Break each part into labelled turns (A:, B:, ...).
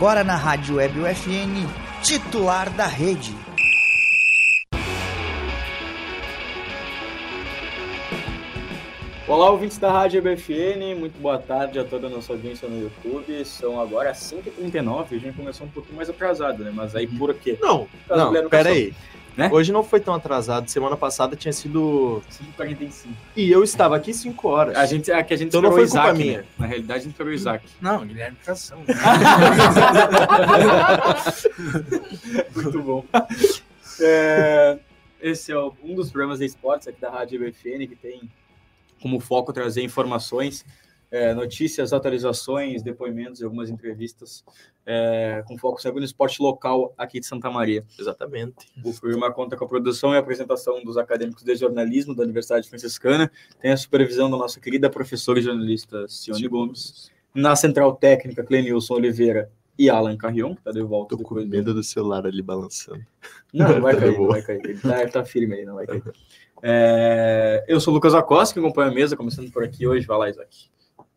A: agora na Rádio Web UFN, titular da rede.
B: Olá, ouvintes da Rádio BFN, muito boa tarde a toda a nossa audiência no YouTube. São agora 5h39, a gente começou um pouquinho mais atrasado, né? Mas aí por quê?
C: Não, não, pera aí.
B: Né?
C: Hoje não foi tão atrasado. Semana passada tinha sido.
B: 5h45.
C: E eu estava aqui 5 horas.
B: A gente, é que a gente
C: Então não foi
B: o
C: culpa
B: Isaac,
C: minha.
B: né? Na realidade, a gente esperou o Isaac.
D: Não, Guilherme Cação.
B: Muito bom. É, esse é um dos programas de esportes aqui da Rádio BFN, que tem como foco trazer informações, é, notícias, atualizações, depoimentos e algumas entrevistas é, com foco sempre no esporte local aqui de Santa Maria.
C: Exatamente.
B: O programa conta com a produção e apresentação dos acadêmicos de jornalismo da Universidade Franciscana, tem a supervisão da nossa querida professora e jornalista Cione Gomes, na central técnica Clenilson Oliveira e Alan Carrion, que está de volta
C: Tô com medo do celular ali balançando.
B: não, não vai
C: Tá
B: cair, não vai cair. Ele tá, ele tá firme aí, não vai cair. É, eu sou o Lucas Acosta, que acompanha a mesa, começando por aqui hoje. Vai lá, Isaac.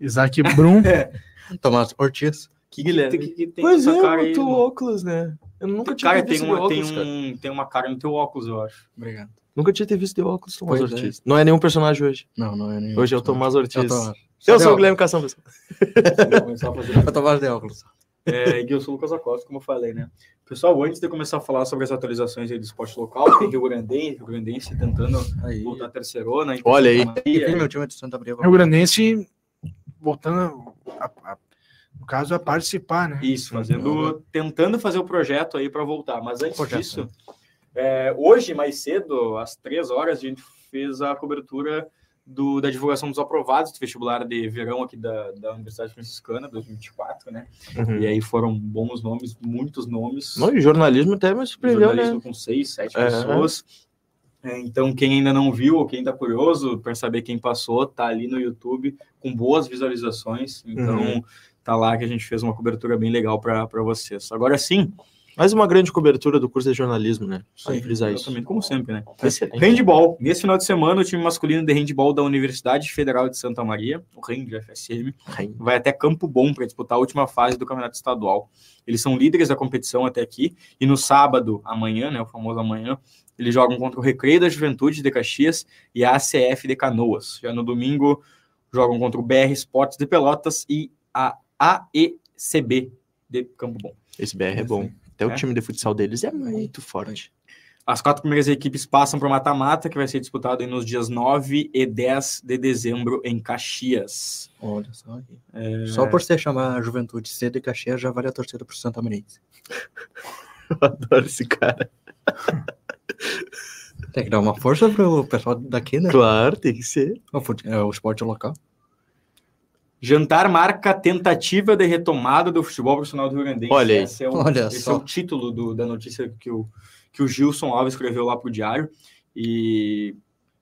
D: Isaac Brum. Tomás Ortiz.
B: Que Guilherme. Que, que tem
C: Pois é,
B: cara aí, mano?
C: óculos, né? Eu nunca tinha
B: Cara,
C: te
B: tem
C: visto
B: uma,
C: de
B: tem,
C: óculos, cara.
B: um, tem uma cara no teu óculos, eu acho.
D: Obrigado.
C: Nunca tinha te visto de óculos, Tomás
D: Pois é.
C: Ortiz. Não é nenhum personagem hoje.
D: Não, não é nenhum.
C: Hoje é o Tomás Ortiz.
D: Eu, Tomás.
C: Eu sou o Guilherme Cação, pessoal.
B: Vou começar a fazer.
D: óculos. Eu Tomás de óculos.
B: É, e eu sou o Lucas Acosta, como eu falei, né? Pessoal, antes de começar a falar sobre as atualizações aí do esporte local, tem Rio Grandense, Rio Grandense tentando
D: Aí.
B: voltar à terceirona.
C: Olha aí.
D: Tem meu time de Santa Maria.
E: Rio Grandense voltando, a- a- no caso, a participar, né?
B: Isso, fazendo, tentando fazer o projeto aí para voltar. Mas antes
D: Projeto,
B: disso, é, hoje, mais cedo, às três horas, a gente fez a cobertura do- da divulgação dos aprovados do vestibular de verão aqui da, da Universidade Franciscana, 2024, né?
C: Uhum.
B: E aí foram bons nomes, muitos nomes.
C: Não, e jornalismo até me surpreendeu,
B: jornalismo
C: né?
B: com seis, sete
C: É.
B: pessoas. É, então, quem ainda não viu, ou quem está curioso para saber quem passou, tá ali no YouTube com boas visualizações. Então,
C: Uhum.
B: tá lá que a gente fez uma cobertura bem legal para vocês. Agora sim,
C: Mais uma grande cobertura do curso de jornalismo, né? Vale frisar isso.
B: exatamente, como sempre, né?
C: Excelente.
B: Handball. Nesse final de semana, o time masculino de handball da Universidade Federal de Santa Maria, o REND FSM, vai até Campo Bom para disputar a última fase do Campeonato Estadual. Eles são líderes da competição até aqui, e no sábado, amanhã, né, o famoso amanhã, eles jogam contra o Recreio da Juventude de Caxias e a ACF de Canoas. Já no domingo, jogam contra o BR Esportes de Pelotas e a AECB de Campo Bom.
C: Esse BR é bom. Até o
B: É.
C: time de futsal deles é muito forte.
B: As quatro primeiras equipes passam para o mata-mata, que vai ser disputado aí nos dias 9 e 10 de dezembro em Caxias.
D: Olha só. aí. Só por você chamar a Juventude cedo e Caxias já vale a torcida pro Santa Maria.
C: Eu adoro esse cara.
D: Tem que dar uma força pro pessoal daqui, né?
C: Claro, tem que ser.
D: O, fute- é o esporte local.
B: Jantar marca tentativa de retomada do futebol profissional do Rio Grande.
C: Olha aí.
B: Esse é o,
D: Olha
B: esse
D: só.
B: é o título do- da notícia que o, que o Gilson Alves escreveu lá para o Diário. E,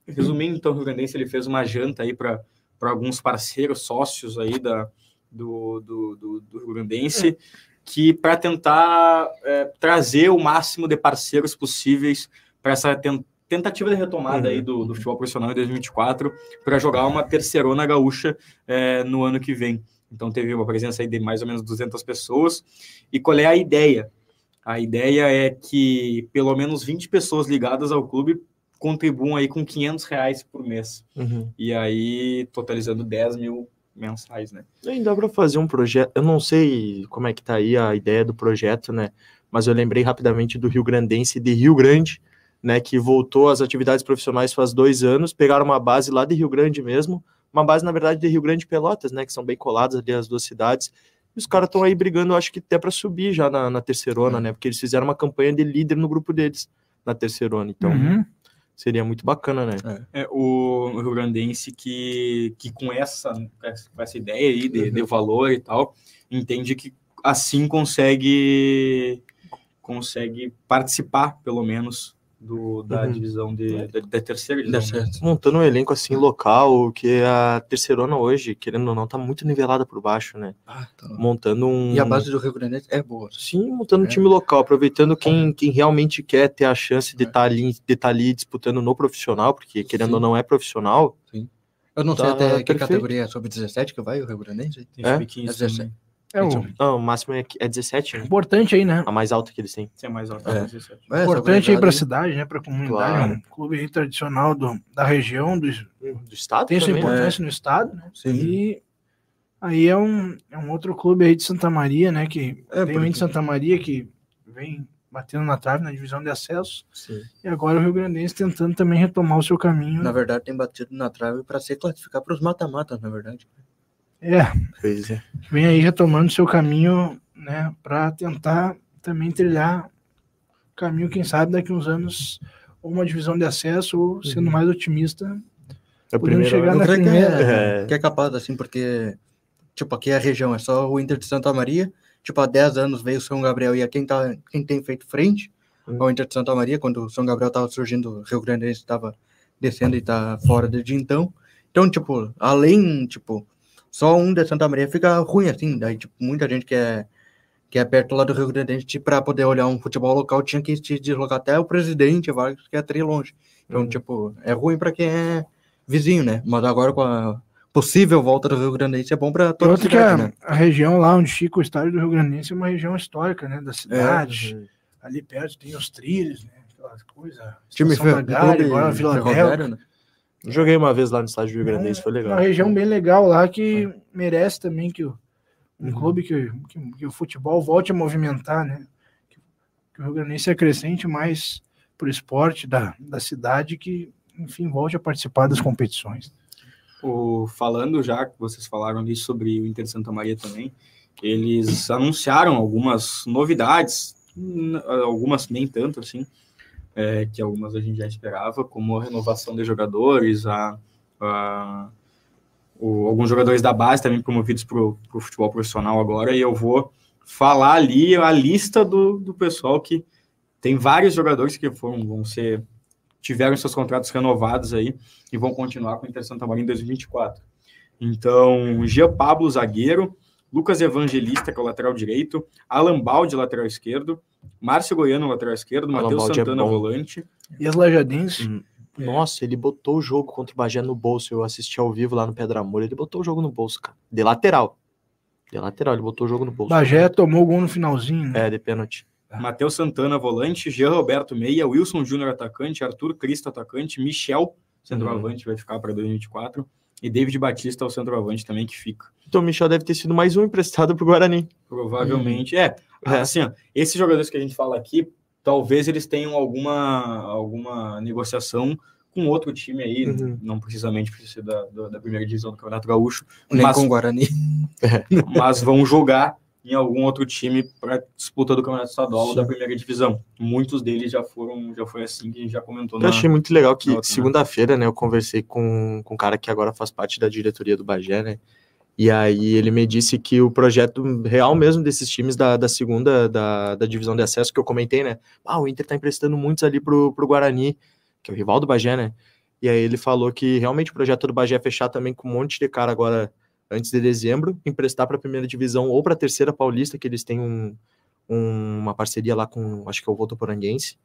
B: resumindo, então, o Rio Grandense ele fez uma janta aí para alguns parceiros, sócios aí da, do, do, do, do Rio Grandense, que para tentar é, trazer o máximo de parceiros possíveis para essa tentativa de retomada aí do, do futebol profissional em 2024 para jogar uma terceirona gaúcha é, no ano que vem. Então teve uma presença aí de mais ou menos 200 pessoas. E qual é a ideia? A ideia é que pelo menos 20 pessoas ligadas ao clube contribuam aí com 500 reais por mês.
C: Uhum.
B: E aí totalizando 10 mil mensais, né?
C: E dá para fazer um projeto. Eu não sei como é que tá aí a ideia do projeto, né? Mas eu lembrei rapidamente do Rio Grandense de Rio Grande, né? Que voltou às atividades profissionais faz dois anos, pegaram uma base lá de Rio Grande mesmo, uma base, na verdade, de Rio Grande e Pelotas, né? Que são bem coladas ali as duas cidades. E os caras estão aí brigando, acho que até para subir já na, na terceirona, né? Porque eles fizeram uma campanha de líder no grupo deles na terceirona. Então,
E: Uhum.
C: seria muito bacana, né?
B: É, o Rio Grandense que, que com, essa, com essa ideia aí de, de valor e tal, entende que assim consegue consegue participar, pelo menos, do, da
C: Uhum.
B: divisão de, da, da terceira divisão.
D: certo.
C: montando um elenco assim local, que a terceirona hoje, querendo ou não, tá muito nivelada por baixo, né?
D: Ah, tá.
C: Montando um.
D: E a base do Rio Grande é boa.
C: Sim, montando um
D: É.
C: time local, aproveitando quem, quem realmente quer ter a chance de estar ali, de tá ali disputando no profissional, porque querendo
D: Sim.
C: ou não é profissional.
D: Eu não sei
C: Tá
D: até que
C: perfeito.
D: categoria é sobre 17 que vai o Rio Grande.
B: Tem
C: É?
B: sub-15
D: É 17.
B: também.
E: É o
C: Não, o máximo é, é 17, né?
E: importante aí, né?
C: A mais alta que eles têm.
B: É mais alto.
D: É.
B: 17.
D: É, essa
E: importante aí
D: gurizada
E: para a cidade, né? Para a comunidade.
C: Claro.
E: É um clube aí tradicional do, da região, do,
C: Do estado
E: tem sua
C: também, né?
E: importância no estado, né?
D: Sim.
E: E aí é um, é um outro clube aí de Santa Maria, né? Que
D: É,
E: tem o
D: porque-
E: Inter Santa Maria que vem batendo na trave na divisão de acesso.
C: Sim.
E: E agora o Rio Grandense tentando também retomar o seu caminho.
D: Na verdade, tem batido na trave para se classificar para os mata-matas, na verdade.
E: É,
C: Pois é.
E: vem aí retomando o seu caminho, né? Para tentar também trilhar o caminho, quem sabe, daqui uns anos, ou uma divisão de acesso, ou sendo
C: Uhum.
E: mais otimista,
C: É
E: podendo chegar na
D: Eu creio que
E: primeira.
D: é,
C: É.
D: que é capaz, assim, porque, tipo, aqui é a região, é só o Inter de Santa Maria. Tipo, há 10 anos veio o São Gabriel e é quem, tá, quem tem feito frente
C: Hum.
D: ao Inter de Santa Maria, quando o São Gabriel estava surgindo, o Rio Grande estava descendo e tá fora desde então. Então, tipo, além, tipo, só um de Santa Maria fica ruim, assim, daí, tipo, muita gente que é, que é perto lá do Rio Grande, tipo, para poder olhar um futebol local, tinha que se deslocar até o presidente, vários que é tri longe. Então,
C: Uhum.
D: tipo, é ruim para quem é vizinho, né? Mas agora com a possível volta do Rio Grande é bom para toda a
E: outra que a,
D: cidade, né?
E: a região lá onde fica o estádio do Rio Grandense é uma região histórica, né? Da cidade.
C: Uhum.
E: Ali perto tem os trilhos, né? Aquelas coisas.
D: Time clube
E: agora Vila
D: ferroviário,
E: Velha.
D: né?
C: Joguei uma vez lá no estádio do Rio Grandense, foi legal.
E: Uma região bem legal lá que merece também que o, um
C: Uhum.
E: clube que, que, que o futebol volte a movimentar, né? Que, que o Rio Grandense é crescente mais pro esporte da, da cidade que, enfim, volte a participar das competições.
B: O, falando já que vocês falaram ali sobre o Inter Santa Maria também, eles anunciaram algumas novidades, algumas nem tanto assim, é, que algumas a gente já esperava, como a renovação de jogadores, a, a- o- alguns jogadores da base também promovidos para o futebol profissional agora, e eu vou falar ali a lista do, do pessoal que tem vários jogadores que foram, vão ser tiveram seus contratos renovados aí e vão continuar com o Inter Santa Maria em 2024. Então, Jean Pablo, zagueiro, Lucas Evangelista, que é o lateral direito, Alan Balde, lateral esquerdo, Márcio Goiano, lateral esquerdo, Matheus
C: é
B: Santana,
C: bom.
B: volante.
E: E as Lajadenses,
C: Hum. Nossa, ele botou o jogo contra o Bagé no bolso. Eu assisti ao vivo lá no Pedra Amor. Ele botou o jogo no bolso, cara. De lateral. De lateral, ele botou o jogo no bolso.
E: Bagé tomou o gol no finalzinho, né?
C: É, de pênalti.
B: Matheus Santana, volante, Jean Roberto Meia, Wilson Júnior, atacante, Arthur Cristo, atacante, Michel, centroavante, vai ficar para 2024, e David Batista, o centroavante também, que fica.
C: Então o Michel deve ter sido mais um emprestado pro Guarani.
B: Provavelmente. É,
C: É.
B: assim, ó, esses jogadores que a gente fala aqui, talvez eles tenham alguma, alguma negociação com outro time aí,
C: Uhum.
B: não precisamente precisa ser da, da, da primeira divisão do Campeonato Gaúcho,
D: Nem
B: Mas-
D: com o Guarani.
B: mas vão jogar em algum outro time para disputa do Campeonato Estadual ou da primeira divisão. Muitos deles já foram, já foi assim que a gente já comentou
C: Eu
B: na,
C: achei muito legal que
B: né?
C: segunda-feira, né, eu conversei com, com um cara que agora faz parte da diretoria do Bagé, né? E aí ele me disse que o projeto real mesmo desses times da, da segunda, da, da divisão de acesso que eu comentei, né? Ah, o Inter tá emprestando muitos ali pro, pro Guarani, que é o rival do Bagé, né? E aí ele falou que realmente o projeto do Bagé é fechar também com um monte de cara agora antes de dezembro, emprestar para a primeira divisão ou para a terceira paulista, que eles têm um, um- uma parceria lá com, acho que é o Votoporanguense,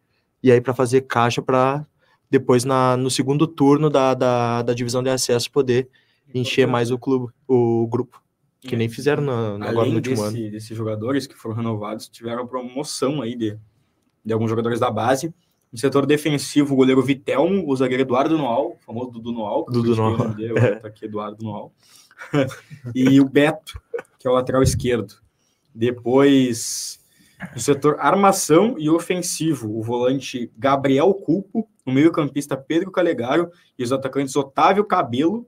C: e aí para fazer caixa para depois na, no segundo turno da, da, da divisão de acesso poder encher mais o clube, o grupo, que nem fizeram na, na- agora no último ano.
B: desse, desses jogadores que foram renovados, tiveram promoção aí de, de alguns jogadores da base. No setor defensivo, o goleiro Vitelmo, o zagueiro Eduardo Noal, o famoso Dudu Noal.
C: Dudu Noal,
B: agora Tá aqui, Eduardo Noal. e o Beto, que é o lateral esquerdo. Depois, no setor armação e ofensivo, o volante Gabriel Culpo, o meio-campista Pedro Calegaro e os atacantes Otávio Cabelo,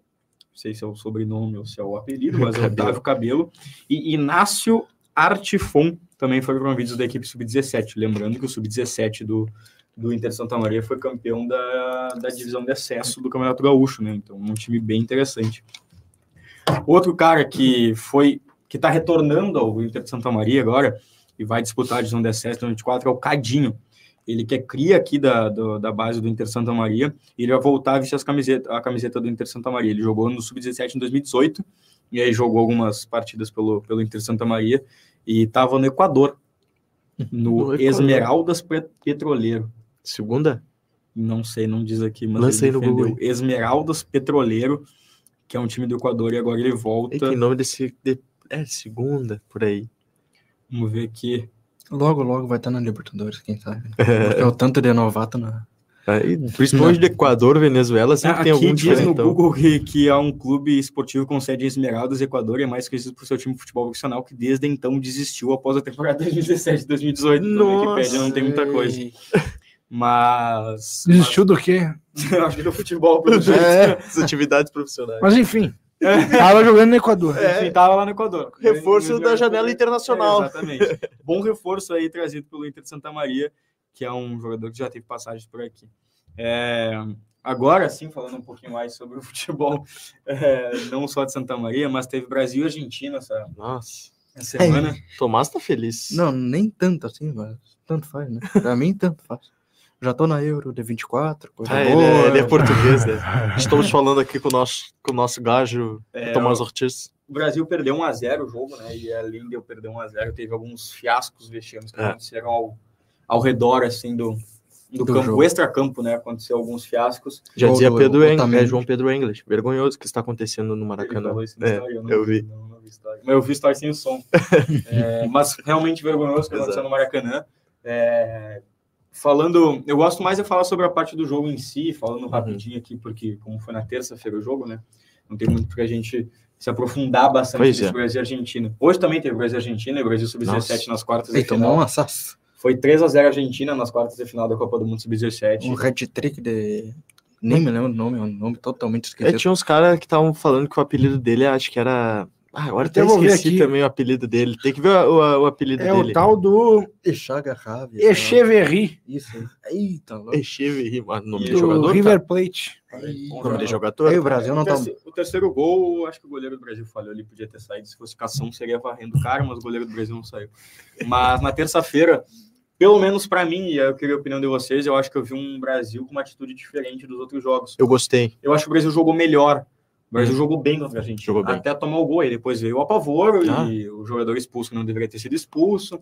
B: sei se é o sobrenome ou se é o apelido, mas é. Otávio Cabelo, e Inácio Artifon também foram promovidos da equipe sub-17. Lembrando que o sub-17 do, do Inter Santa Maria foi campeão da, da divisão de acesso do Campeonato Gaúcho, né? Então, um time bem interessante. Outro cara que foi que está retornando ao Inter de Santa Maria agora e vai disputar a divisão de acesso em 2024 é o Cadinho. Ele que é cria aqui da, do- da base do Inter Santa Maria e ele vai voltar a vestir as camiseta, a camiseta do Inter Santa Maria. Ele jogou no Sub-17 em 2018 e aí jogou algumas partidas pelo, pelo Inter Santa Maria e estava no Equador, no,
C: No Equador.
B: Esmeraldas Pe- Petroleiro.
C: Segunda?
B: Não sei, não diz aqui, mas
C: Lança
B: ele
C: aí no
B: defendeu.
C: Google
B: Esmeraldas Petroleiro, que é um time do Equador e agora ele volta.
C: E que nome desse, de- É, segunda, por aí.
B: Vamos ver aqui.
D: Logo, logo vai estar na Libertadores, quem sabe. né? Porque é o tanto de novato na.
C: Aí, principalmente do Equador, Venezuela, sempre tem
B: aqui
C: algum
B: diz no
C: diferentão.
B: Google que, que é um clube esportivo com sede em Esmeraldas, Equador, e é mais conhecido por seu time de futebol profissional, que desde então desistiu após a temporada 2017 2018. Então, na Wikipédia não tem muita coisa. Mas.
E: Desistiu do quê?
B: mas- acho que do futebol, pelo jeito.
C: É, as atividades profissionais.
E: Mas enfim, tava jogando no Equador.
B: Enfim, tava lá no Equador.
C: Reforço da janela internacional.
B: É, exatamente. Bom reforço aí trazido pelo Inter de Santa Maria, que é um jogador que já teve passagens por aqui. É, agora sim, falando um pouquinho mais sobre o futebol, é, não só de Santa Maria, mas teve Brasil e Argentina essa,
C: Nossa,
B: essa semana.
C: Tomás tá feliz.
D: Não, nem tanto assim, mas tanto faz, né? Pra mim, tanto faz. Já tô na Euro de 24, coisa
C: Ah, ele,
D: boa.
C: é, ele é português, né? Estamos falando aqui com o nosso, com o nosso gajo,
B: É,
C: Tomás Ortiz.
B: O Brasil perdeu 1x0 o jogo, né? E além de eu perder 1x0, teve alguns fiascos vexames que
C: É.
B: aconteceram ao, ao redor, assim, do, do,
D: Do
B: campo,
D: jogo.
B: extra-campo, né? Aconteceu alguns fiascos.
C: Já dizia Pedro Eng,
D: Otamendi.
C: é, João Pedro English. Vergonhoso o que está acontecendo no
B: Ele
C: Maracanã.
B: falou isso na
C: É,
B: história, eu, não
C: eu
B: vi.
C: vi.
B: Não, não vi história. Mas eu vi história sem o som. É, mas realmente vergonhoso o que aconteceu no Maracanã. É, falando, eu gosto mais de falar sobre a parte do jogo em si, falando
C: Uhum.
B: rapidinho aqui, porque como foi na terça-feira o jogo, né? Não tem muito pra gente se aprofundar bastante
C: Pois é.
B: Brasil e Argentina. Hoje também teve Brasil e Argentina, e Brasil Sub-17
C: Nossa.
B: nas quartas
D: Ele
B: de
D: tomou
B: final.
D: um assasso.
B: Foi 3 a 0 Argentina nas quartas de final da Copa do Mundo Sub-17.
D: Um hat-trick de... Nem me lembro o nome, é um nome totalmente
C: É,
D: esquisito.
C: tinha uns caras que estavam falando que o apelido dele, acho que era. Ah, agora até
E: Eu
C: esqueci
E: aqui.
C: também o apelido dele. Tem que ver o, o- o apelido
E: É
C: dele.
E: o tal do
D: Echaga Rave. sei lá.
E: Echeverry,
D: Isso. Eita, louco.
C: Echeverry, mano, nome de
B: Do
C: jogador?
E: do River Plate.
B: Bom
C: Nome de
B: jogador.
C: jogador?
D: Aí o Brasil não
B: o,
D: tá...
B: terceiro, o terceiro gol, acho que o goleiro do Brasil falhou ali, podia ter saído. Se fosse cação, seria varrendo o cara, mas o goleiro do Brasil não saiu. Mas na terça-feira, pelo menos para mim, e eu queria a opinião de vocês, eu acho que eu vi um Brasil com uma atitude diferente dos outros jogos.
C: Eu gostei.
B: Eu acho que o Brasil jogou melhor. O Brasil jogou bem contra a Argentina.
C: Jogou bem.
B: Até tomar o gol, e depois veio o apavoro
C: Ah.
B: e o jogador expulso que não deveria ter sido expulso.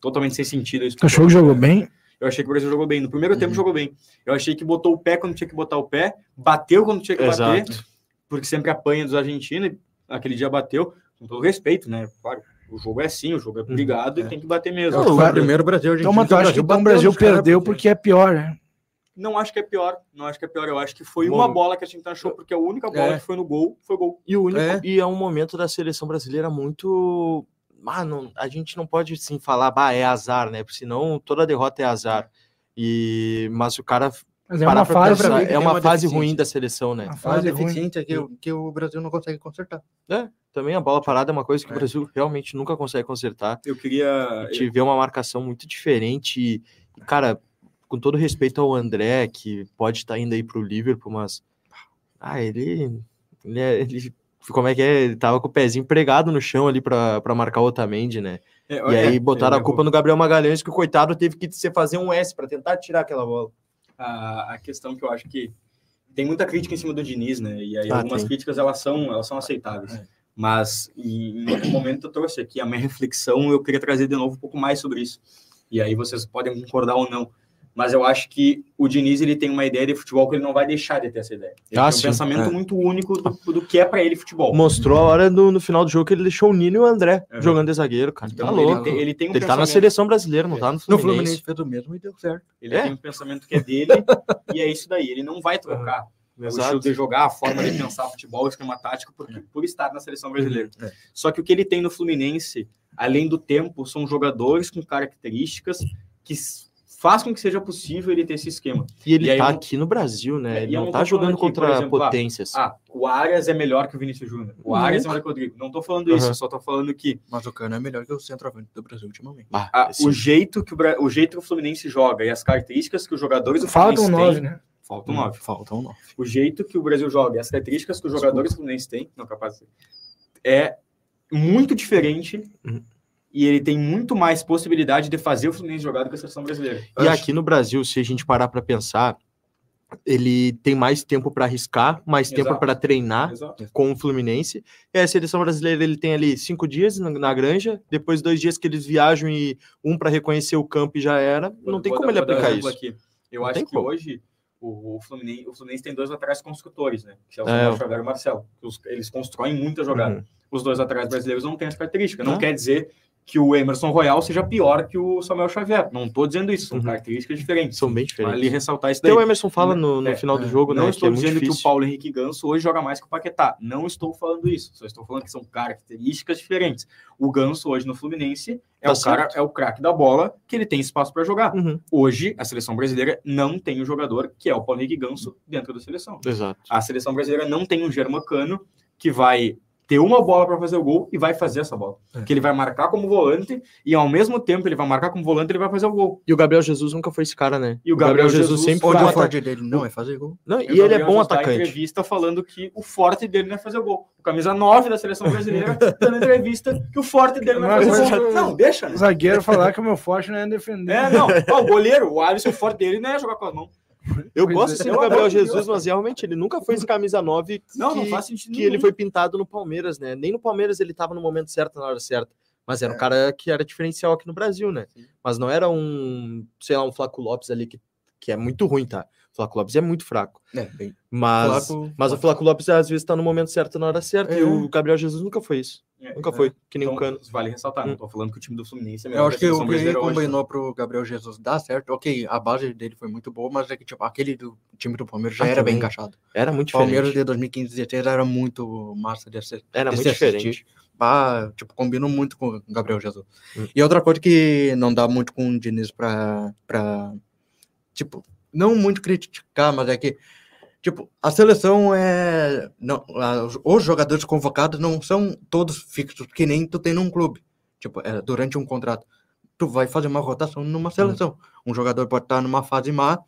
B: Totalmente sem sentido. isso.
E: Achou que jogou bem?
B: Eu achei que o Brasil jogou bem. No primeiro tempo
D: Uhum.
B: jogou bem. Eu achei que botou o pé quando tinha que botar o pé, bateu quando tinha que bater,
C: Exato.
B: porque sempre apanha dos argentinos. e Aquele dia bateu, com todo respeito, né? Claro, o jogo é assim, o jogo é brigado
D: É.
B: e tem que bater mesmo.
D: Não, foi o primeiro Brasil,
E: Então, mas tu acha que então o Brasil perdeu porque é pior, né?
B: Não acho que é pior, não acho que é pior. Eu acho que foi
C: Bom,
B: uma bola que a gente achou, porque a única bola
D: É.
B: que foi no gol foi gol.
C: E o único,
D: É.
C: e é um momento da seleção brasileira muito. Ah, não, a gente não pode sim falar, bah, é azar, né? Porque senão toda derrota é azar. E mas o cara
E: Mas é uma fase.
C: pensar,
D: que
C: é uma
D: uma
C: fase ruim da seleção, né?
E: Uma
D: Uma
E: fase ruim.
D: deficiência que, o- que o Brasil não consegue consertar.
C: Também a bola parada é uma coisa que o
D: É.
C: Brasil realmente nunca consegue consertar.
B: Eu queria.
C: A gente vê uma marcação muito diferente e, cara, com todo respeito ao André, que pode estar indo aí pro Liverpool, mas ah, ele ele, é- ele como é que é? Ele tava com o pezinho pregado no chão ali pra marcar o Otamendi, né?
B: É,
C: E
B: é,
C: aí botaram a culpa no Gabriel Magalhães, que o coitado teve que se fazer um S pra tentar tirar aquela bola.
B: a, a questão que eu acho que tem muita crítica em cima do Diniz, né? E aí
C: Ah,
B: algumas
C: tem.
B: críticas elas são elas são aceitáveis.
D: É.
B: Mas em em algum momento eu trouxe aqui a minha reflexão, eu queria trazer de novo um pouco mais sobre isso. E aí vocês podem concordar ou não. Mas eu acho que o Diniz ele tem uma ideia de futebol que ele não vai deixar de ter essa ideia. Ele
C: Ah,
B: tem um
C: sim,
B: pensamento
D: é.
B: muito único do, do que é para ele futebol.
C: Mostrou a hora do, no final do jogo que ele deixou o Nino e o André
B: É.
C: jogando de zagueiro, cara.
B: Então,
C: tá
B: ele,
C: louco.
B: tem, ele tem um
C: Ele tá na seleção brasileira, não tá no
D: No
C: Fluminense.
D: Fluminense fez o mesmo e deu certo.
B: Ele
C: É.
B: tem um pensamento que é dele e é isso daí. Ele não vai trocar o estilo de jogar, a forma de pensar futebol, o esquema tático, por, por estar na seleção brasileira.
D: É.
B: Só que o que ele tem no Fluminense, além do tempo, são jogadores com características que faz com que seja possível ele ter esse esquema.
C: E ele
B: E aí
C: tá
B: eu-
C: aqui no Brasil, né?
B: É,
C: Ele não
B: não
C: tá jogando
B: aqui,
C: contra
B: exemplo, ah,
C: potências.
B: Ah, o Arias é melhor que o Vinícius Júnior. O Arias é melhor que o Rodrigo. Não tô falando isso,
C: Uhum.
B: eu só tô falando que
D: Mas o Cano é melhor que o centroavante do Brasil ultimamente.
C: Ah,
B: a-
C: esse-
B: o, jeito que o, Bra- o jeito que o Fluminense joga e as características que os jogadores do
E: Faltam
B: Fluminense
E: nove,
B: têm...
E: né?
B: Faltam nove.
D: Faltam nove.
B: o jeito que o Brasil joga e as características que os jogadores fluminenses têm, não capaz de- é muito diferente
C: Uhum.
B: E ele tem muito mais possibilidade de fazer o Fluminense jogar do que a seleção brasileira.
C: E aqui no Brasil, se a gente parar para pensar, ele tem mais tempo para arriscar, mais tempo
B: Exato.
C: para treinar
B: Exato.
C: com o Fluminense. E a seleção brasileira ele tem ali cinco dias na, na granja, depois dois dias que eles viajam e um para reconhecer o campo e já era. Não tem como
B: dar-
C: ele aplicar isso.
B: aqui. Eu
C: Não
B: acho que
C: como.
B: hoje o, o Fluminense, o Fluminense tem dois laterais construtores, né? Que é o
C: É.
B: E o Marcelo. Eles constroem muita jogada.
C: Uhum.
B: Os dois laterais brasileiros não têm essa característica. Não
C: Ah.
B: quer dizer que o Emerson Royal seja pior que o Samuel Xavier. Não estou dizendo isso, são
C: Uhum.
B: características diferentes.
C: São bem
B: Vale
C: diferentes.
B: ressaltar isso daí.
C: o Emerson fala no, no
B: É,
C: final do
D: é.
C: jogo,
B: Não
C: né?
B: estou
C: que é
B: dizendo que o. Paulo Henrique Ganso hoje joga mais que o Paquetá. Não estou falando isso. Só estou falando que são características diferentes. O Ganso hoje no Fluminense é
C: Tá
B: o cara,
C: certo.
B: é o craque da bola que ele tem espaço para jogar.
C: Uhum,
B: Hoje a seleção brasileira não tem o jogador que é o Paulo Henrique Ganso dentro da seleção.
C: Exato.
B: A seleção brasileira não tem um Germacano que vai ter uma bola para fazer o gol e vai fazer essa bola.
D: É.
B: Que ele vai marcar como volante e ao mesmo tempo ele vai marcar como volante ele vai fazer o gol.
C: E o Gabriel Jesus nunca foi esse cara, né?
B: E o Gabriel Jesus
C: sempre
D: Onde
C: foi
D: o forte dele não é fazer gol.
C: Não,
B: E
C: e
B: o
C: ele é bom
B: Jesus dá
C: atacante.
B: entrevista falando que o forte dele não é fazer gol. O camisa 9 da seleção brasileira dando entrevista que o forte dele não é fazer
E: o-
B: gol. Não, deixa, né?
E: O zagueiro falar que o meu forte não é defender.
B: É, não. Ó, o goleiro, o Alisson, o forte dele não é jogar com as mãos.
C: Eu
E: Pois
C: gosto
E: é.
C: sim do Gabriel Jesus, mas realmente ele nunca foi esse camisa 9 que,
B: Não, não faz sentido
C: que
B: nenhum.
C: ele foi pintado no Palmeiras, né? Nem no Palmeiras ele tava no momento certo, na hora certa. Mas era um cara que era diferencial aqui no Brasil, né? Mas não era um, sei lá, um Flaco Lopes ali que, que é muito ruim, tá? O Flaco Lopes é muito fraco.
D: É, bem.
C: Mas,
D: Flaco-
C: mas o Flaco Lopes às vezes tá no momento certo, na hora certa. E
D: É.
C: o Gabriel Jesus nunca foi isso.
B: É,
C: Nunca
B: é.
C: foi, que nem
B: Então,
C: o Cano.
B: Vale ressaltar, não
C: Hum.
B: tô falando que o time do Fluminense é
D: Eu
B: melhor
D: acho
B: a
D: que o que
B: hoje.
D: combinou pro Gabriel Jesus dar certo. Ok, a base dele foi muito boa, mas é que tipo, aquele do time do Palmeiras já
C: Ah,
D: era bem
C: também.
D: encaixado.
C: Era muito
D: O Palmeiras
C: diferente.
D: de 2015 2016 era muito massa de assistir.
C: Era
D: de
C: muito
D: assistir.
C: diferente.
D: Pá, tipo, combinou muito com o Gabriel Jesus.
C: Hum.
D: E outra coisa que não dá muito com o Diniz pra, pra. Tipo, não muito criticar, mas é que. Tipo, a seleção é. Não, os- jogadores convocados não são todos fixos, que nem tu tem num clube. Tipo, é, durante um contrato. Tu vai fazer uma rotação numa seleção. Um jogador pode estar numa fase má,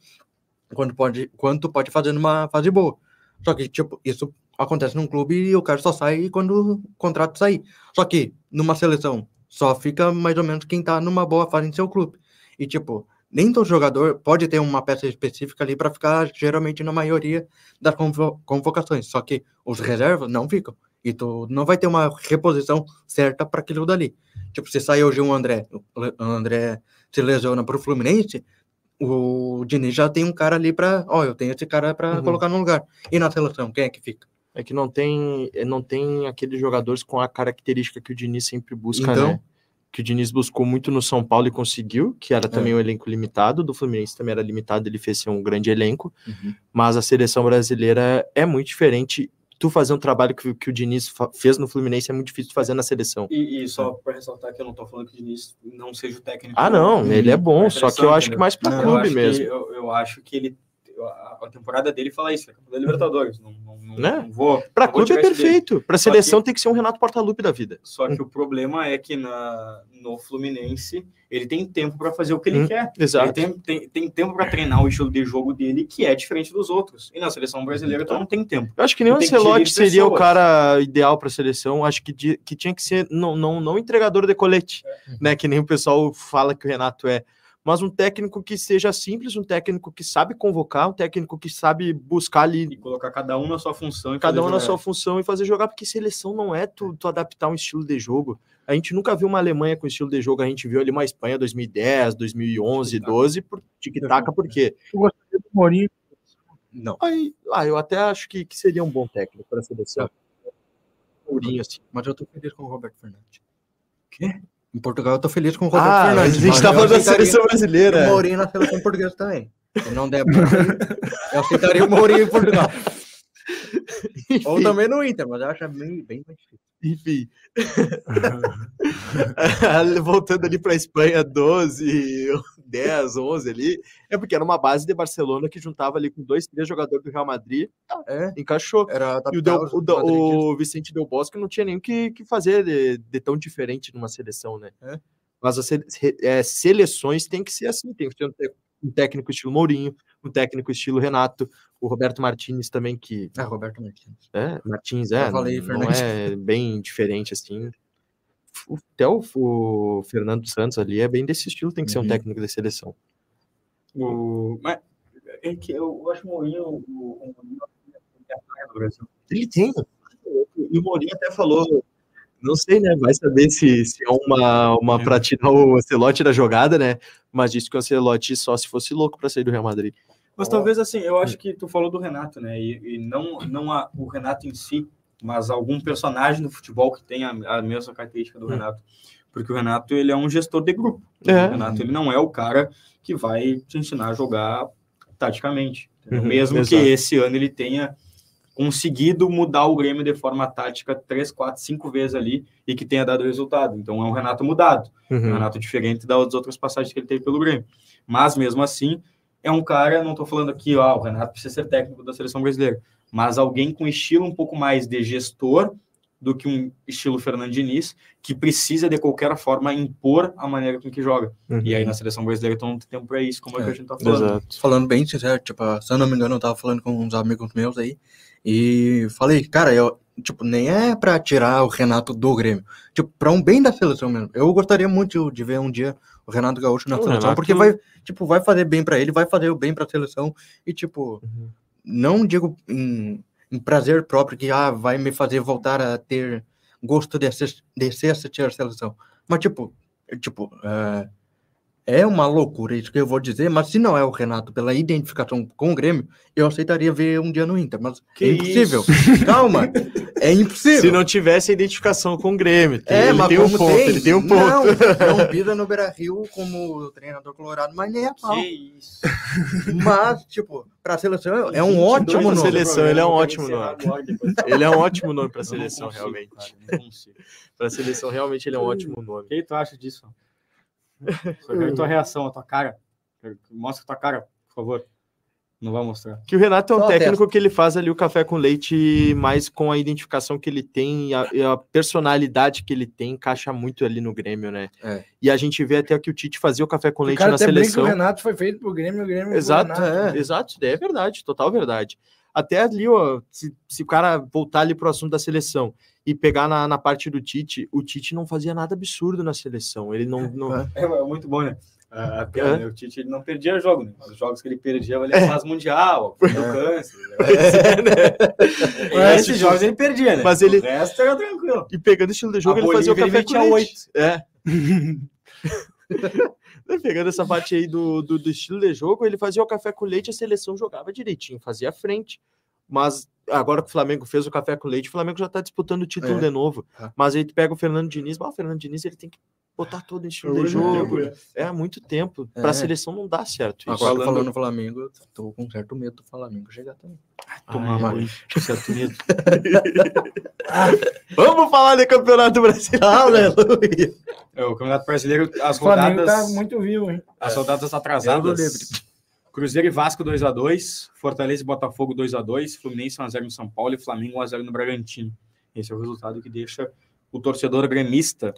D: quando pode, quando tu pode fazer numa fase boa. Só que, tipo, isso acontece num clube e o cara só sai quando o contrato sair. Só que numa seleção só fica mais ou menos quem tá numa boa fase em seu clube. E, tipo, nem todo jogador pode ter uma peça específica ali para ficar geralmente na maioria das convo- convocações. Só que os reservas não ficam. E tu não vai ter uma reposição certa para aquilo dali. Tipo, se sair hoje um André, o o André se lesiona pro Fluminense, o Diniz já tem um cara ali para, ó, eu tenho esse cara para
C: Uhum.
D: colocar no lugar. E na seleção, quem é que fica?
C: É que não tem, não tem aqueles jogadores com a característica que o Diniz sempre busca,
D: Então?
C: né? Que o Diniz buscou muito no São Paulo e conseguiu, que era também um elenco limitado, do Fluminense também era limitado, ele fez ser um grande elenco, mas a seleção brasileira é muito diferente. Tu fazer um trabalho que, o- que o Diniz fez no Fluminense é muito difícil de fazer na seleção.
B: E, e só para ressaltar que eu não tô falando que o Diniz não seja o técnico.
C: Ah, não, ele é bom, só que eu acho que mais para clube mesmo.
B: eu, eu acho que ele. A, temporada dele fala isso, é campeão da Libertadores. Não, não, não,
C: Né?
B: não vou.
C: Para clube é perfeito, para seleção tem que ser um Renato Portaluppi da vida.
B: Só que o problema é que na, no Fluminense ele tem tempo para fazer o que ele
C: Hum,
B: quer.
C: Exato.
B: Ele tem, tem, tem tempo para treinar o estilo de jogo dele, que é diferente dos outros. E na seleção brasileira, tu não tem tempo.
C: Eu acho que nem o
B: que
C: Ancelotti seria o cara ideal para a seleção. Acho que, de- que tinha que ser não, não, não entregador de colete, né? Que nem o pessoal fala que o Renato é. Mas um técnico que seja simples, um técnico que sabe convocar, um técnico que sabe buscar ali
B: E colocar cada um na sua função. e
C: cada um na
B: jogar.
C: sua função e fazer jogar, porque seleção não é tu, tu adaptar um estilo de jogo. A gente nunca viu uma Alemanha com estilo de jogo, a gente viu ali uma Espanha 2010, 2011,
B: Tic-tac.
C: 12, por tic-tac, por quê?
E: Eu gostaria do Mourinho.
D: Não.
C: Aí, ah, eu até acho que, que seria um bom técnico para a seleção. Mourinho, assim.
D: Mas eu tô feliz com o Roberto Fernandes. Quê? Em Portugal eu tô feliz com o Roberto
C: Ah,
D: Fernandes.
C: a gente tá falando da seleção brasileira.
D: O Mourinho na seleção portuguesa também. Se não der eu aceitaria o Mourinho em Portugal. Ou também no Inter, mas eu acho bem, bem mais difícil.
C: Enfim. Voltando ali para a Espanha, 12, 10, 11 ali, é porque era uma base de Barcelona que juntava ali com dois, três jogadores do Real Madrid,
D: É,
C: encaixou.
D: era
C: E o, Del- o,
D: madridistas.
C: o Vicente Del Bosque não tinha nem o que, que fazer de, de tão diferente numa seleção, né?
D: É.
C: Mas as é, seleções tem que ser assim, tem que ter um técnico estilo Mourinho, um técnico estilo Renato, o Roberto Martins também, que
D: Ah, Roberto Martins.
C: é, Martins, é,
D: Eu falei
C: não,
D: Fernandes.
C: é bem diferente assim. O- Até o, o Fernando Santos ali é bem desse estilo, tem que ser um
D: Uhum.
C: técnico de seleção.
B: O, mas é que eu acho o Mourinho, o, o Mourinho é a praia do Brasil.
C: Ele tem. E o Mourinho até falou, não sei, né? Vai saber se, se é uma, uma pra tirar o Ancelotti da jogada, né? Mas disse que o Ancelotti só se fosse louco para sair do Real Madrid.
B: Mas talvez assim, eu acho que tu falou do Renato, né? E, e não, não a, o Renato em si, mas algum personagem do futebol que tenha a mesma característica do Renato. Porque o Renato, ele é um gestor de grupo.
C: É.
B: O Renato, ele não é o cara que vai te ensinar a jogar taticamente.
C: Uhum,
B: Mesmo que
C: exato.
B: esse ano ele tenha conseguido mudar o Grêmio de forma tática três, quatro, cinco vezes ali e que tenha dado resultado. Então é um Renato mudado. Um
C: Uhum.
B: Renato diferente das outras passagens que ele teve pelo Grêmio. Mas, mesmo assim, é um cara, não estou falando aqui, ó, o Renato precisa ser técnico da seleção brasileira, mas alguém com estilo um pouco mais de gestor do que um estilo Fernando Diniz, que precisa, de qualquer forma, impor a maneira com que joga.
C: Uhum.
B: E aí, na seleção brasileira, então não tem tempo para isso, como é, que
D: É,
B: a gente tá falando.
C: Exato.
D: Falando bem sincero, tipo, se eu não me engano, eu tava falando com uns amigos meus aí, e falei, cara, eu, tipo, nem é pra tirar o Renato do Grêmio, tipo, pra um bem da seleção mesmo. Eu gostaria muito de ver um dia o Renato Gaúcho na
C: O
D: seleção,
C: Renato-
D: porque vai, tipo, vai fazer bem pra ele, vai fazer o bem pra seleção, e tipo,
C: Uhum.
D: Não digo em, em prazer próprio que, ah, vai me fazer voltar a ter gosto de, assist, de assistir a seleção, mas tipo, tipo, é, é uma loucura isso que eu vou dizer, mas se não é o Renato pela identificação com o Grêmio, eu aceitaria ver um dia no Inter, mas
B: Que
D: é impossível. Calma, é impossível.
C: Se não tivesse a identificação com o Grêmio, tem,
D: é,
C: ele
D: mas
C: tem um ponto,
D: tem,
C: ele tem um ponto.
D: Não, não pisa no Beira-Rio como treinador colorado, mas nem é pau.
B: Que isso.
D: Mas, tipo, pra seleção é um ótimo nome.
C: seleção, ele é um ótimo nome. Ele é um ótimo nome para a seleção, realmente. Para a seleção, realmente, ele é um ótimo nome.
B: O que tu acha disso? Só quero tua reação, a tua cara. Mostra a tua cara, por favor. Não vai mostrar.
C: Que o Renato é um
D: Só
C: técnico que ele faz ali o café com leite, mais com a identificação que ele tem e a, e a personalidade que ele tem, encaixa muito ali no Grêmio, né?
D: É.
C: E a gente vê até que o Tite fazia o café com
E: O
C: leite
E: cara
C: na
E: até brinca que
C: seleção.
E: o Renato foi feito pro Grêmio, o Grêmio pro
C: Exato,
E: Renato.
C: é, exato, é verdade, total verdade. Até ali, ó, se, se o cara voltar ali pro assunto da seleção e pegar na, na parte do Tite, o Tite não fazia nada absurdo na seleção. Ele não. não-
D: É.
B: É, é muito bom, né? A, a piada,
C: É.
B: né? O Tite ele não perdia jogo, né? Os jogos que ele perdia, ele ia fase mundial, perdeu câncer. né?
C: É,
B: esses
C: tipo,
B: jogos ele perdia, né?
C: mas ele-
B: O resto era tranquilo.
C: E pegando o estilo de jogo,
B: A
C: ele fazia o café com leite. É. Pegando essa parte aí do, do, do estilo de jogo, ele fazia o café com leite, a seleção jogava direitinho, fazia frente. Mas agora que o Flamengo fez o café com leite, o Flamengo já tá disputando o título
D: É.
C: de novo.
D: É.
C: Mas aí tu pega o Fernando Diniz, mas o Fernando Diniz ele tem que botar todo o estilo de
B: Muito
C: jogo.
B: tempo, né?
C: É há muito tempo.
D: É.
C: Pra seleção não dá certo. Isso.
D: Agora
B: Falando-
D: falando no Flamengo, eu tô com certo medo do Flamengo chegar também.
B: Tomar
C: Ai,
B: banho. Certo medo.
C: Vamos falar de Campeonato Brasileiro.
D: Aleluia!
B: É, O Campeonato Brasileiro, as
E: O Flamengo
B: rodadas,
E: tá muito vivo, hein?
B: as rodadas
D: Eu
B: atrasadas. Cruzeiro e Vasco 2x2, Fortaleza e Botafogo 2x2, Fluminense 1x0 no São Paulo e Flamengo 1x0 no Bragantino. Esse é o resultado que deixa o torcedor gremista,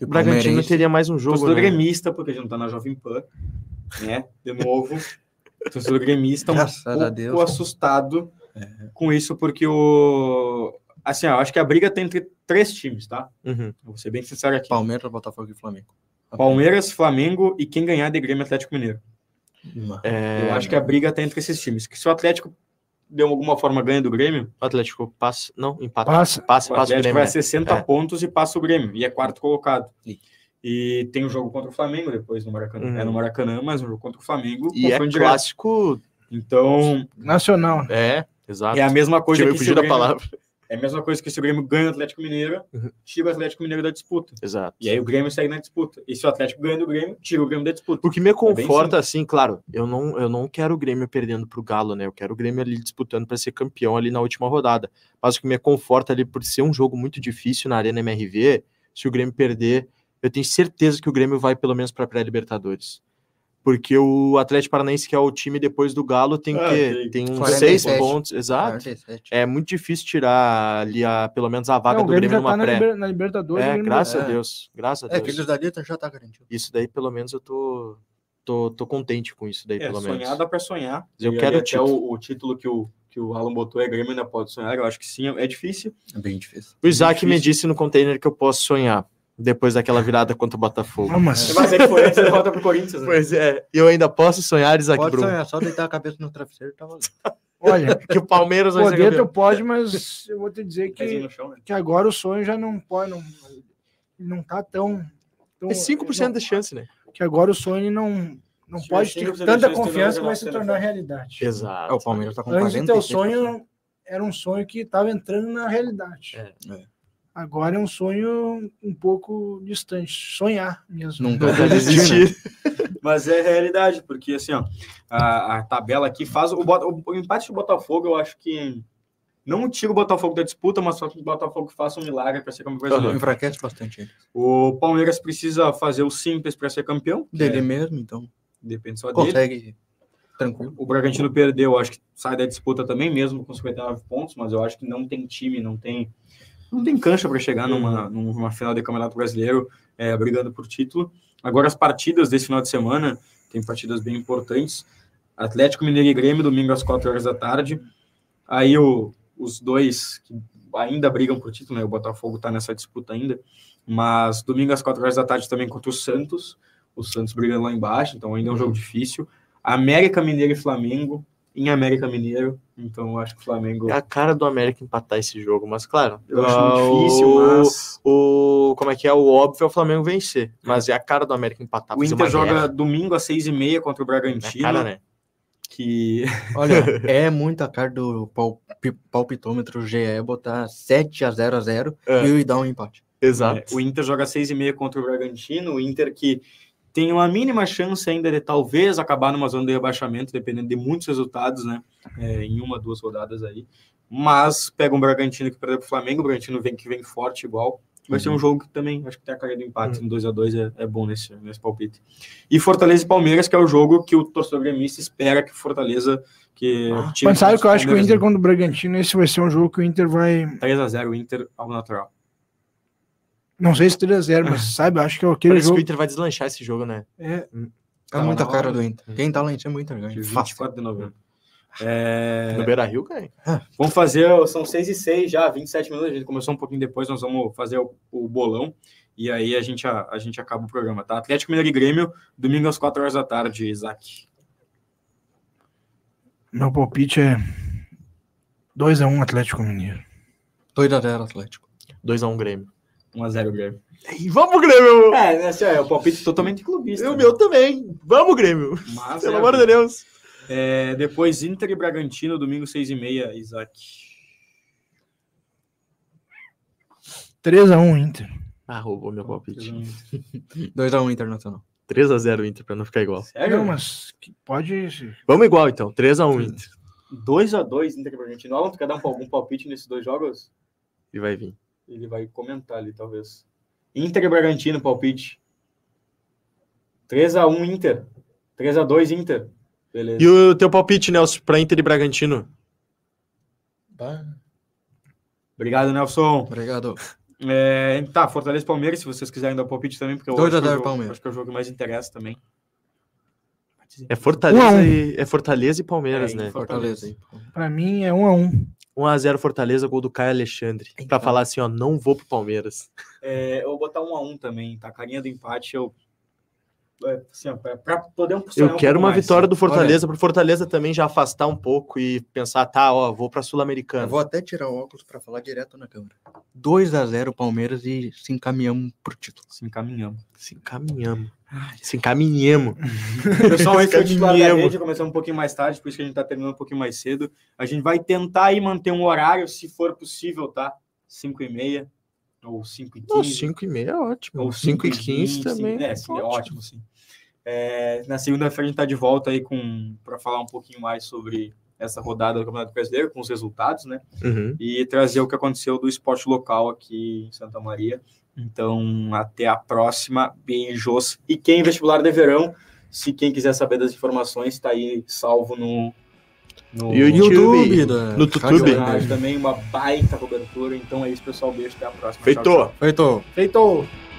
D: E
C: O Bragantino teria mais um jogo.
B: torcedor
C: né?
B: gremista, porque a gente não tá na Jovem Pan, né? De novo, torcedor gremista um
D: a
B: pouco
D: Deus.
B: assustado com isso, porque o... Assim, ó, eu acho que a briga tem entre três times, tá?
C: Uhum.
B: Eu Vou ser bem sincero aqui.
D: Palmeiras, Botafogo e Flamengo.
B: Palmeiras, Flamengo e quem ganhar de Grêmio Atlético Mineiro.
C: É,
B: Eu acho que a briga tá entre esses times. Que se o Atlético de alguma forma ganha do Grêmio,
C: O Atlético passa. Não, empata.
E: Passa.
C: Passa,
B: o
C: passa o
B: Atlético
C: Grêmio.
B: vai a
C: né?
B: 60
C: É.
B: pontos e passa o Grêmio. E é quarto colocado. E tem um jogo contra o Flamengo depois no Maracanã.
C: Uhum.
B: É no Maracanã, mas um jogo contra o Flamengo.
C: E é
B: direto.
C: clássico.
B: Então,
E: Nacional.
C: É, exato.
B: é a mesma coisa
C: Tive
B: que o
C: fugir da
B: Grêmio,
C: palavra.
B: É a mesma coisa que se o Grêmio ganha o Atlético Mineiro,
C: Uhum.
B: tira o Atlético Mineiro da disputa.
C: Exato.
B: E aí o Grêmio segue na disputa. E se o Atlético ganha do Grêmio, tira o Grêmio da disputa.
C: O que me
B: bem
C: conforta, assim, claro, eu não, eu não quero o Grêmio perdendo pro Galo, né? Eu quero o Grêmio ali disputando para ser campeão ali na última rodada. Mas o que me conforta ali, por ser um jogo muito difícil na Arena MRV, se o Grêmio perder, eu tenho certeza que o Grêmio vai pelo menos para pré-Libertadores. Porque o Atlético Paranaense, que é o time depois do Galo, tem
B: Ah,
C: que
B: tem
C: tem uns
D: 47.
C: seis pontos, exato.
D: 47.
C: É muito difícil tirar ali a, pelo menos a vaga
E: Não,
C: do
E: Grêmio tá
C: numa
E: na,
C: pré.
E: Liber- na Libertadores.
C: É, graças a
D: É.
C: Deus. Graças a
D: É,
C: Deus.
D: filhos da Dita já tá garantido.
C: Isso daí, pelo menos, eu tô, tô, tô contente com isso daí,
B: É,
C: pelo
B: sonhar
C: menos.
B: dá para sonhar.
C: Eu
B: E
C: quero
B: aí
C: o
B: até
C: título.
B: o, o título que o, que o Alan botou é Grêmio ainda pode sonhar. Eu acho que sim, é difícil.
D: É bem difícil.
C: O Isaac me
B: difícil.
C: disse no container que eu posso sonhar depois daquela virada contra o Botafogo.
E: Ah, mas
B: Mas é que foi antes da derrota pro Corinthians. Né?
C: Pois é, eu ainda posso sonhar, Isaac
D: Pode
C: Bruno,
D: sonhar, só deitar a cabeça no travesseiro tá valendo.
E: olha,
C: que o Palmeiras vai ser
E: poder tu pode, mas eu vou te dizer que,
B: chão, né?
E: que agora o sonho já não pode, não, não tá tão... tão
C: É 5%
E: não-
C: de chance, né?
E: Que agora o sonho não, não
B: Se
E: pode ter tanta confiança que vai se tornar realidade.
C: Exato.
D: É, o Palmeiras tá com
E: Antes de ter o
D: 46%.
E: sonho, era um sonho que estava entrando na realidade.
C: É.
D: É.
E: Agora é um sonho um pouco distante. Sonhar mesmo.
D: Nunca
C: Não vai
D: desistir.
C: desistir.
B: Mas é realidade, porque assim, ó, a, a tabela aqui faz. O, o, o empate do Botafogo, eu acho que. Não tira o Botafogo da disputa, mas só que o Botafogo faça um milagre para ser campeão brasileiro.
D: Enfraquece bastante ele.
B: O Palmeiras precisa fazer o simples para ser campeão.
D: Dele
B: é-
D: mesmo, então.
B: depende só dele.
D: Consegue. Tranquilo.
B: O Bragantino perdeu, acho que sai da disputa também, mesmo com 59 pontos, mas eu acho que não tem time, não tem. Não tem cancha para chegar numa, numa final de Campeonato Brasileiro é, brigando por título. Agora, as partidas desse final de semana, tem partidas bem importantes. Atlético Mineiro e Grêmio, domingo às 4 horas da tarde. Aí o, os dois que ainda brigam por título, né? O Botafogo está nessa disputa ainda. Mas domingo às 4 horas da tarde também contra o Santos. O Santos brigando lá embaixo, então ainda é um jogo difícil. América Mineiro e Flamengo em América Mineiro. Então eu acho que o Flamengo.
C: É a cara do América empatar esse jogo, mas claro.
B: Eu acho
C: ah,
B: muito difícil,
C: o-
B: mas.
C: O, como é que é? O óbvio é o Flamengo vencer. Mas é a cara do América empatar.
B: O Inter joga
C: guerra.
B: domingo às seis e meia contra o
C: É
B: Bragantino.
C: a cara, né?
B: Que
D: Olha, é muita cara do palpi- palpitômetro GE botar 7 a 0 a 0
C: É.
D: e dar um empate.
C: Exato.
B: É, o Inter joga às seis e meia contra o Bragantino, o Inter que tem uma mínima chance ainda de talvez acabar numa zona de rebaixamento, dependendo de muitos resultados, né? É, em uma, duas rodadas aí. Mas pega um Bragantino que perdeu para o Flamengo, o Bragantino vem que vem forte igual. Vai ser um jogo que também acho que tem a cara do empate,
C: Uhum.
B: em 2 a 2 é, é bom nesse, nesse palpite. E Fortaleza e Palmeiras, que é o jogo que o torcedor gremista espera que Fortaleza. Que
C: Ah,
E: Mas sabe que eu acho que o Inter
B: né?
E: contra o Bragantino, esse vai ser um jogo que o Inter vai.
B: 3 a 0 o Inter ao natural.
E: Não sei se 3x0, mas sabe, eu acho que é aquele
C: Parece que
E: jogo.
C: o Inter vai deslanchar esse jogo, né?
E: É,
D: É
B: Tá
D: muita cara
B: hora.
D: do Inter. Quem tá lá em cima é o Inter ganha.
B: De
D: Fácil.
B: 24 de novembro. É,
C: No Beira Rio, ganha.
B: Vamos fazer, são 6 e 6 já, 27 minutos, a gente começou um pouquinho depois, nós vamos fazer o, o bolão e aí a gente, a, a gente acaba o programa, tá? Atlético Mineiro e Grêmio, domingo às 4 horas da tarde, Isaac.
E: meu palpite é 2x1 Atlético Mineiro.
D: 2 a 0 Atlético.
C: 2x1 Grêmio.
B: 1x0 Grêmio.
C: Vamos, Grêmio!
B: É, esse é o palpite totalmente clubista.
C: O
B: né?
C: meu também. Vamos, Grêmio!
B: Mas,
C: Pelo
B: é,
C: amor de Deus.
B: é, depois Inter e Bragantino, domingo 6 e meia, Isaac.
E: 3x1 Inter.
C: Ah, roubou meu palpite.
D: 2 a 1 Internacional.
C: 3x0 Inter, pra não ficar igual.
B: Sério?
E: Não, mas pode.
C: Vamos igual, então. 3x1 Inter.
B: 2x2 Inter e Bragantino. Alan, tu quer dar um, algum palpite nesses dois jogos?
C: E vai vir.
B: Ele vai comentar ali, talvez. Inter e Bragantino, palpite. 3x1 Inter. 3x2 Inter. Beleza.
C: E o teu palpite, Nelson, pra Inter e Bragantino?
B: Obrigado, Nelson.
D: Obrigado.
B: É, tá, Fortaleza e Palmeiras, se vocês quiserem dar palpite também, porque eu acho,
D: a
B: que é jogo-
D: Palmeiras.
B: acho que é o jogo que mais interessa também.
C: É Fortaleza,
E: Um a um.
C: e, é Fortaleza e Palmeiras,
B: É,
C: né?
B: Fortaleza.
D: Fortaleza.
E: Pra mim é 1x1.
C: 1x0 Fortaleza, gol do Caio Alexandre. Pra
D: Então.
C: falar assim, ó, não vou pro Palmeiras.
B: É, eu vou botar 1x1 também, tá? Carinha do empate, eu. É, assim, ó, pra, pra poder um
C: Eu quero uma vitória do Fortaleza, pro Fortaleza também já afastar um pouco e pensar, tá, ó, vou pra
D: Eu
C: Sul-Americana.
D: vou até tirar o óculos pra falar direto na câmera. 2 a 0 Palmeiras e se encaminhamos pro título.
B: Se encaminhamos.
C: Se encaminhamos. Se encaminhamos.
B: Pessoal, esse foi o titular da rede, começamos um pouquinho mais tarde, por isso que a gente tá terminando um pouquinho mais cedo. A gente vai tentar aí manter um horário, se for possível, tá? 5 e meia ou 5 e 15.
C: Não, 5 e meia é ótimo.
B: Ou
C: 5 e
B: 5
C: 15 também.
B: É, sim, é ótimo, sim. É, na segunda-feira a gente está de volta aí com para falar um pouquinho mais sobre essa rodada do Campeonato Brasileiro, com os resultados, né?
C: Uhum.
B: E trazer o que aconteceu do esporte local aqui em Santa Maria. Então, até a próxima. Beijos. E quem vestibular de verão, se quem quiser saber das informações, está aí salvo no, no
C: YouTube.
D: YouTube, da
C: No YouTube.
B: Também, uma baita cobertura. Então é isso, pessoal. Beijo, até a próxima.
C: Feito.
B: Tchau, tchau.
D: Feito.
B: Feito!